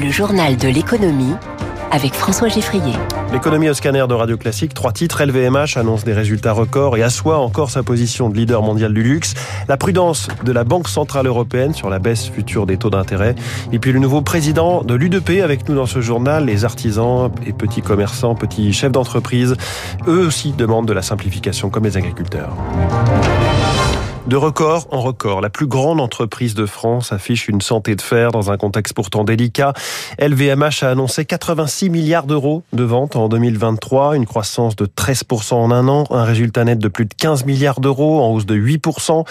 Le journal de l'économie avec François Geffrier. L'économie au scanner de Radio Classique, trois titres. LVMH annonce des résultats records et assoit encore sa position de leader mondial du luxe. La prudence de la Banque Centrale Européenne sur la baisse future des taux d'intérêt. Et puis le nouveau président de l'UDP avec nous dans ce journal. Les artisans et petits commerçants, petits chefs d'entreprise, eux aussi demandent de la simplification comme les agriculteurs. De record en record, la plus grande entreprise de France affiche une santé de fer dans un contexte pourtant délicat. LVMH a annoncé 86 milliards d'euros de ventes en 2023, une croissance de 13% en un an, un résultat net de plus de 15 milliards d'euros en hausse de 8%.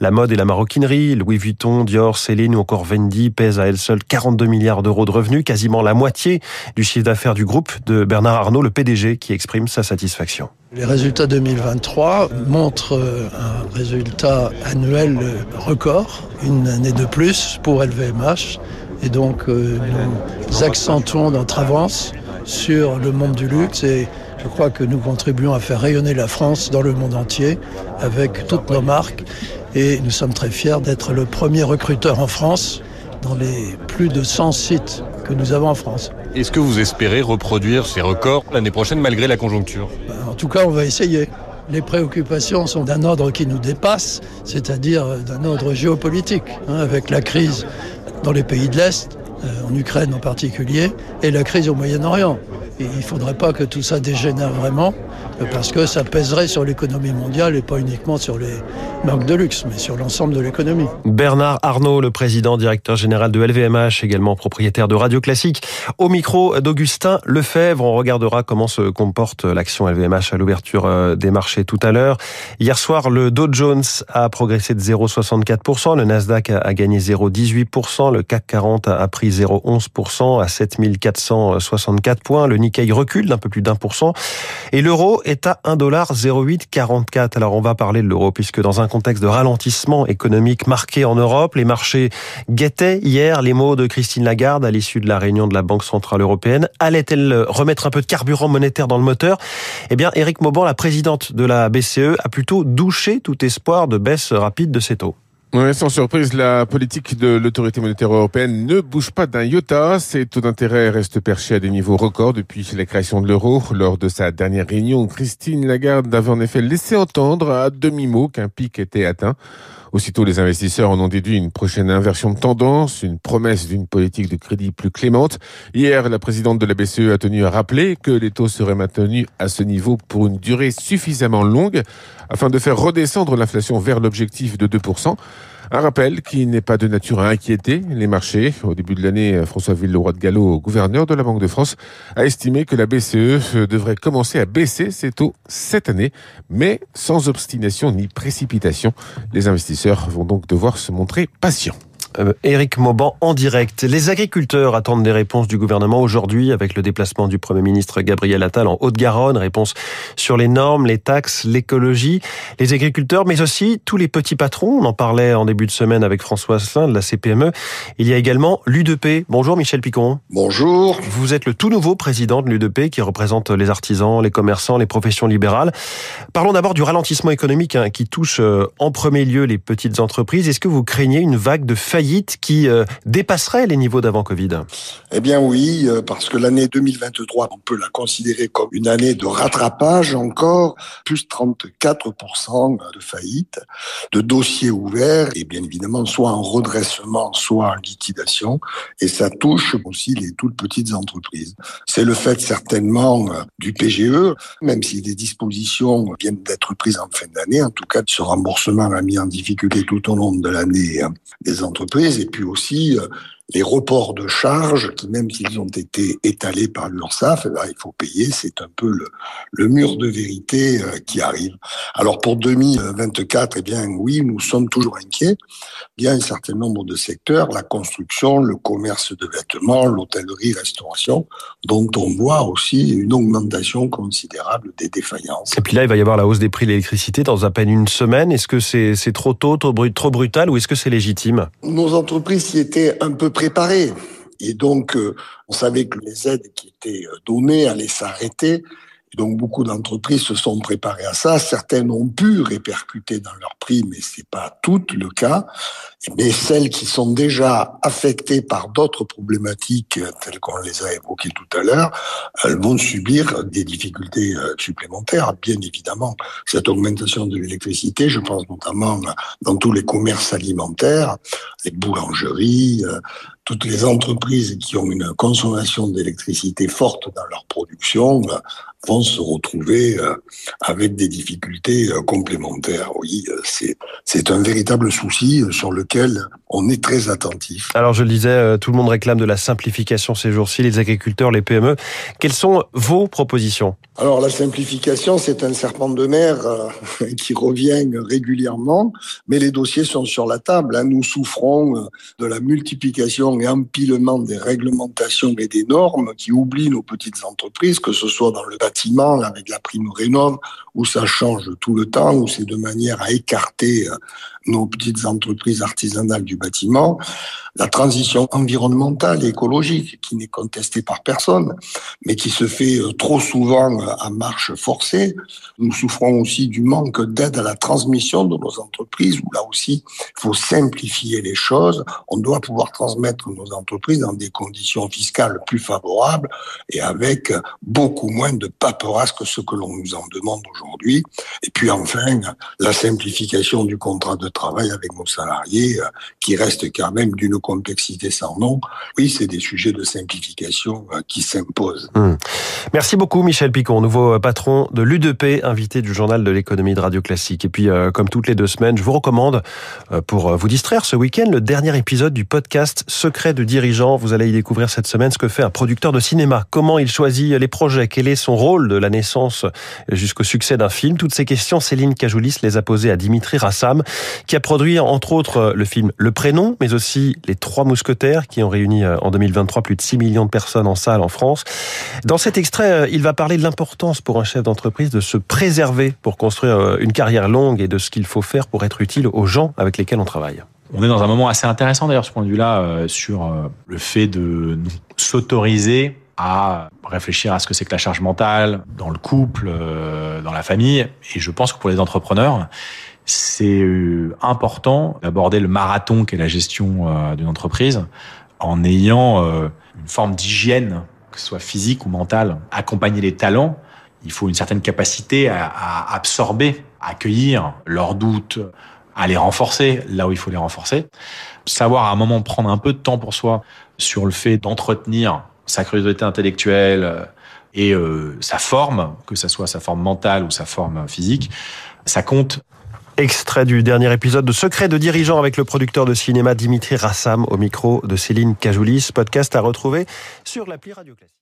La mode et la maroquinerie, Louis Vuitton, Dior, Céline ou encore Vendi pèsent à elles seules 42 milliards d'euros de revenus, quasiment la moitié du chiffre d'affaires du groupe de Bernard Arnault, le PDG, qui exprime sa satisfaction. Les résultats 2023 montrent euh, un résultat annuel record, une année de plus pour LVMH. Et donc euh, nous accentuons notre avance sur le monde du luxe et je crois que nous contribuons à faire rayonner la France dans le monde entier avec toutes nos marques. Et nous sommes très fiers d'être le premier recruteur en France dans les plus de 100 sites que nous avons en France. Est-ce que vous espérez reproduire ces records l'année prochaine malgré la conjoncture? En tout cas, on va essayer. Les préoccupations sont d'un ordre qui nous dépasse, c'est-à-dire d'un ordre géopolitique, hein, avec la crise dans les pays de l'Est, euh, en Ukraine en particulier, et la crise au Moyen-Orient. Et il ne faudrait pas que tout ça dégénère vraiment parce que ça pèserait sur l'économie mondiale et pas uniquement sur les marques de luxe, mais sur l'ensemble de l'économie. Bernard Arnault, le président directeur général de LVMH, également propriétaire de Radio Classique, au micro d'Augustin Lefebvre. On regardera comment se comporte l'action LVMH à l'ouverture euh, des marchés tout à l'heure. Hier soir, le Dow Jones a progressé de 0,64%, le Nasdaq a gagné 0,18%, le CAC 40 a pris 0,11% à 7464 points, Nikkei recule d'un peu plus d'un pour cent et l'euro est à 1,0844. Alors on va parler de l'euro puisque dans un contexte de ralentissement économique marqué en Europe, les marchés guettaient hier les mots de Christine Lagarde à l'issue de la réunion de la Banque Centrale Européenne. Allait-elle remettre un peu de carburant monétaire dans le moteur? Eh bien, Éric Mauban, la présidente de la BCE, a plutôt douché tout espoir de baisse rapide de ses taux. Ouais, sans surprise, la politique de l'autorité monétaire européenne ne bouge pas d'un iota. Ses taux d'intérêt restent perchés à des niveaux records depuis la création de l'euro. Lors de sa dernière réunion, Christine Lagarde avait en effet laissé entendre à demi-mot qu'un pic était atteint. Aussitôt, les investisseurs en ont déduit une prochaine inversion de tendance, une promesse d'une politique de crédit plus clémente. Hier, la présidente de la BCE a tenu à rappeler que les taux seraient maintenus à ce niveau pour une durée suffisamment longue afin de faire redescendre l'inflation vers l'objectif de 2%. Un rappel qui n'est pas de nature à inquiéter les marchés. Au début de l'année, François Villeroy de Gallo, gouverneur de la Banque de France, a estimé que la BCE devrait commencer à baisser ses taux cette année, mais sans obstination ni précipitation. Les investisseurs vont donc devoir se montrer patients. Euh, Éric Mauban en direct. Les agriculteurs attendent des réponses du gouvernement aujourd'hui avec le déplacement du Premier ministre Gabriel Attal en Haute-Garonne. Réponse sur les normes, les taxes, l'écologie. Les agriculteurs, mais aussi tous les petits patrons. On en parlait en début de semaine avec François Asselin de la CPME. Il y a également l'UDP. Bonjour Michel Picon. Bonjour. Vous êtes le tout nouveau président de l'UDP qui représente les artisans, les commerçants, les professions libérales. Parlons d'abord du ralentissement économique hein, qui touche euh, en premier lieu les petites entreprises. Est-ce que vous craignez une vague de faillite qui euh, dépasserait les niveaux d'avant Covid Eh bien oui, euh, parce que l'année 2023, on peut la considérer comme une année de rattrapage encore, plus 34% de faillites, de dossiers ouverts et bien évidemment soit en redressement, soit en liquidation. Et ça touche aussi les toutes petites entreprises. C'est le fait certainement euh, du PGE, même si des dispositions viennent d'être prises en fin d'année, en tout cas ce remboursement a mis en difficulté tout au long de l'année des entreprises et puis aussi euh, les reports de charges qui, même s'ils ont été étalés par l'URSSAF, eh ben, il faut payer. C'est un peu le, le, mur de vérité euh, qui arrive. Alors pour 2024, eh bien oui, nous sommes toujours inquiets. Il y a un certain nombre de secteurs, la construction, le commerce de vêtements, l'hôtellerie, restauration, dont on voit aussi une augmentation considérable des défaillances. Et puis là, il va y avoir la hausse des prix de l'électricité dans à peine une semaine. Est-ce que c'est trop tôt, trop brutal ou est-ce que c'est légitime? Nos entreprises y étaient un peu préparé. Et donc, euh, on savait que les aides qui étaient euh, données allaient s'arrêter. Donc beaucoup d'entreprises se sont préparées à ça. Certaines ont pu répercuter dans leurs prix, mais c'est pas toutes le cas. Mais celles qui sont déjà affectées par d'autres problématiques telles qu'on les a évoquées tout à l'heure, elles vont subir des difficultés euh, supplémentaires, bien évidemment. Cette augmentation de l'électricité, je pense notamment dans tous les commerces alimentaires, les boulangeries, euh, toutes les entreprises qui ont une consommation d'électricité forte dans leur production vont se retrouver euh, avec des difficultés euh, complémentaires. Oui, euh, c'est c'est un véritable souci sur lequel on est très attentif. Alors je le disais, tout le monde réclame de la simplification ces jours-ci, les agriculteurs, les PME. Quelles sont vos propositions? Alors la simplification, c'est un serpent de mer qui revient régulièrement, mais les dossiers sont sur la table. Hein. Nous souffrons de la multiplication et empilement des réglementations et des normes qui oublient nos petites entreprises, que ce soit dans le bâtiment avec la prime rénov où ça change tout le temps, où c'est de manière à écarter euh, nos petites entreprises artisanales du bâtiment, la transition environnementale et écologique qui n'est contestée par personne, mais qui se fait euh, trop souvent euh, à marche forcée. Nous souffrons aussi du manque d'aide à la transmission de nos entreprises, où là aussi, il faut simplifier les choses. On doit pouvoir transmettre nos entreprises dans des conditions fiscales plus favorables et avec beaucoup moins de paperasse que ce que l'on nous en demande aujourd'hui. Et puis enfin, la simplification du contrat de travail avec nos salariés, euh, qui reste quand même d'une complexité sans nom. Oui, c'est des sujets de simplification euh, qui s'imposent. Hum. Merci beaucoup Michel Picon, nouveau patron de l'UDP, invité du journal de l'économie de Radio Classique. Et puis, euh, comme toutes les deux semaines, je vous recommande, pour vous distraire ce week-end, le dernier épisode du podcast Secret de dirigeant. Vous allez y découvrir cette semaine ce que fait un producteur de cinéma, comment il choisit les projets, quel est son rôle de la naissance jusqu'au succès d'un film? Toutes ces questions, Céline Cajoulis les a posées à Dimitri Rassam, qui a produit entre autres le film Le Prénom, mais aussi Les Trois Mousquetaires, qui ont réuni euh, en 2023 plus de 6 millions de personnes en salle en France. Dans cet extrait, euh, il va parler de l'importance pour un chef d'entreprise de se préserver pour construire euh, une carrière longue et de ce qu'il faut faire pour être utile aux gens avec lesquels on travaille. On est dans un moment assez intéressant d'ailleurs, ce point de vue-là, sur le fait de s'autoriser à réfléchir à ce que c'est que la charge mentale dans le couple, dans la famille. Et je pense que pour les entrepreneurs, c'est euh, important d'aborder le marathon qu'est la gestion euh, d'une entreprise en ayant euh, une forme d'hygiène, que ce soit physique ou mentale. Accompagner les talents, il faut une certaine capacité à, absorber, à accueillir leurs doutes, à les renforcer là où il faut les renforcer. Savoir à un moment prendre un peu de temps pour soi sur le fait d'entretenir sa curiosité intellectuelle et sa forme, que ce soit sa forme mentale ou sa forme physique, ça compte Extrait du dernier épisode de Secret de dirigeant avec le producteur de cinéma Dimitri Rassam au micro de Céline Cajoulis. Podcast à retrouver sur l'appli Radio Classique.